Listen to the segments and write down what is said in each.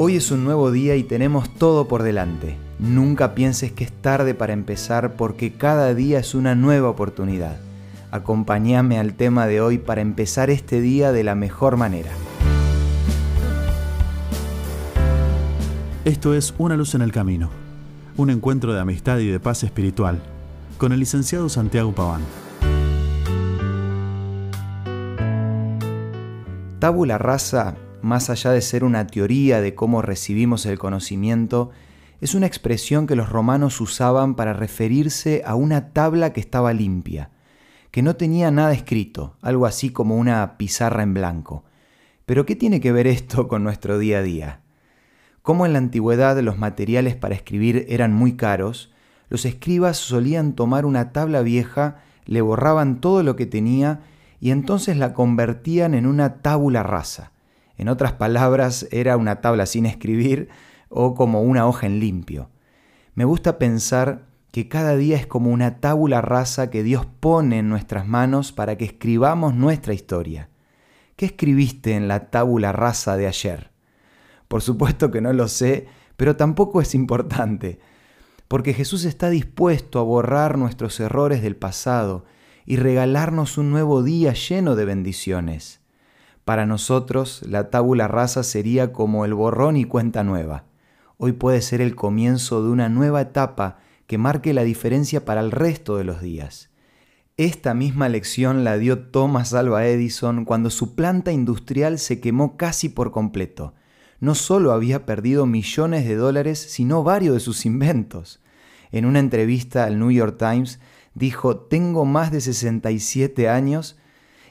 Hoy es un nuevo día y tenemos todo por delante. Nunca pienses que es tarde para empezar porque cada día es una nueva oportunidad. Acompáñame al tema de hoy para empezar este día de la mejor manera. Esto es Una luz en el camino, un encuentro de amistad y de paz espiritual con el licenciado Santiago Paván. Tabula rasa más allá de ser una teoría de cómo recibimos el conocimiento, es una expresión que los romanos usaban para referirse a una tabla que estaba limpia, que no tenía nada escrito, algo así como una pizarra en blanco. Pero ¿qué tiene que ver esto con nuestro día a día? Como en la antigüedad los materiales para escribir eran muy caros, los escribas solían tomar una tabla vieja, le borraban todo lo que tenía y entonces la convertían en una tábula rasa en otras palabras, era una tabla sin escribir o como una hoja en limpio. Me gusta pensar que cada día es como una tábula rasa que Dios pone en nuestras manos para que escribamos nuestra historia. ¿Qué escribiste en la tábula rasa de ayer? Por supuesto que no lo sé, pero tampoco es importante, porque Jesús está dispuesto a borrar nuestros errores del pasado y regalarnos un nuevo día lleno de bendiciones. Para nosotros, la tábula rasa sería como el borrón y cuenta nueva. Hoy puede ser el comienzo de una nueva etapa que marque la diferencia para el resto de los días. Esta misma lección la dio Thomas Alva Edison cuando su planta industrial se quemó casi por completo. No solo había perdido millones de dólares, sino varios de sus inventos. En una entrevista al New York Times dijo, tengo más de 67 años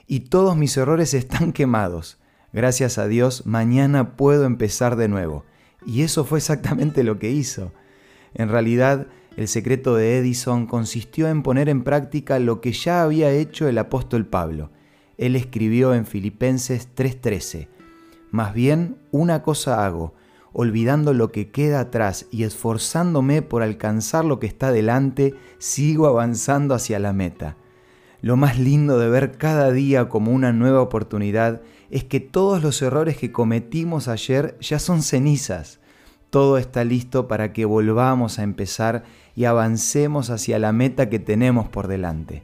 y todos mis errores están quemados. Gracias a Dios, mañana puedo empezar de nuevo. Y eso fue exactamente lo que hizo. En realidad, el secreto de Edison consistió en poner en práctica lo que ya había hecho el apóstol Pablo. Él escribió en Filipenses 3:13, Más bien, una cosa hago, olvidando lo que queda atrás y esforzándome por alcanzar lo que está delante, sigo avanzando hacia la meta lo más lindo de ver cada día como una nueva oportunidad es que todos los errores que cometimos ayer ya son cenizas. Todo está listo para que volvamos a empezar y avancemos hacia la meta que tenemos por delante.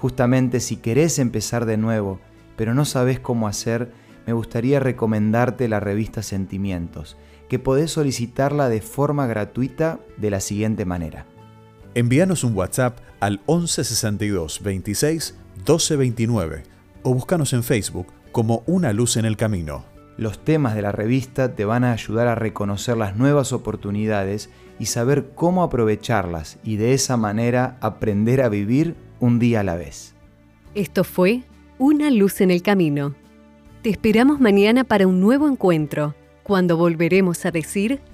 Justamente si querés empezar de nuevo, pero no sabes cómo hacer, me gustaría recomendarte la revista Sentimientos, que podés solicitarla de forma gratuita de la siguiente manera. Envíanos un WhatsApp al 1162 26 12 29 o búscanos en Facebook como Una Luz en el Camino. Los temas de la revista te van a ayudar a reconocer las nuevas oportunidades y saber cómo aprovecharlas y de esa manera aprender a vivir un día a la vez. Esto fue Una Luz en el Camino. Te esperamos mañana para un nuevo encuentro, cuando volveremos a decir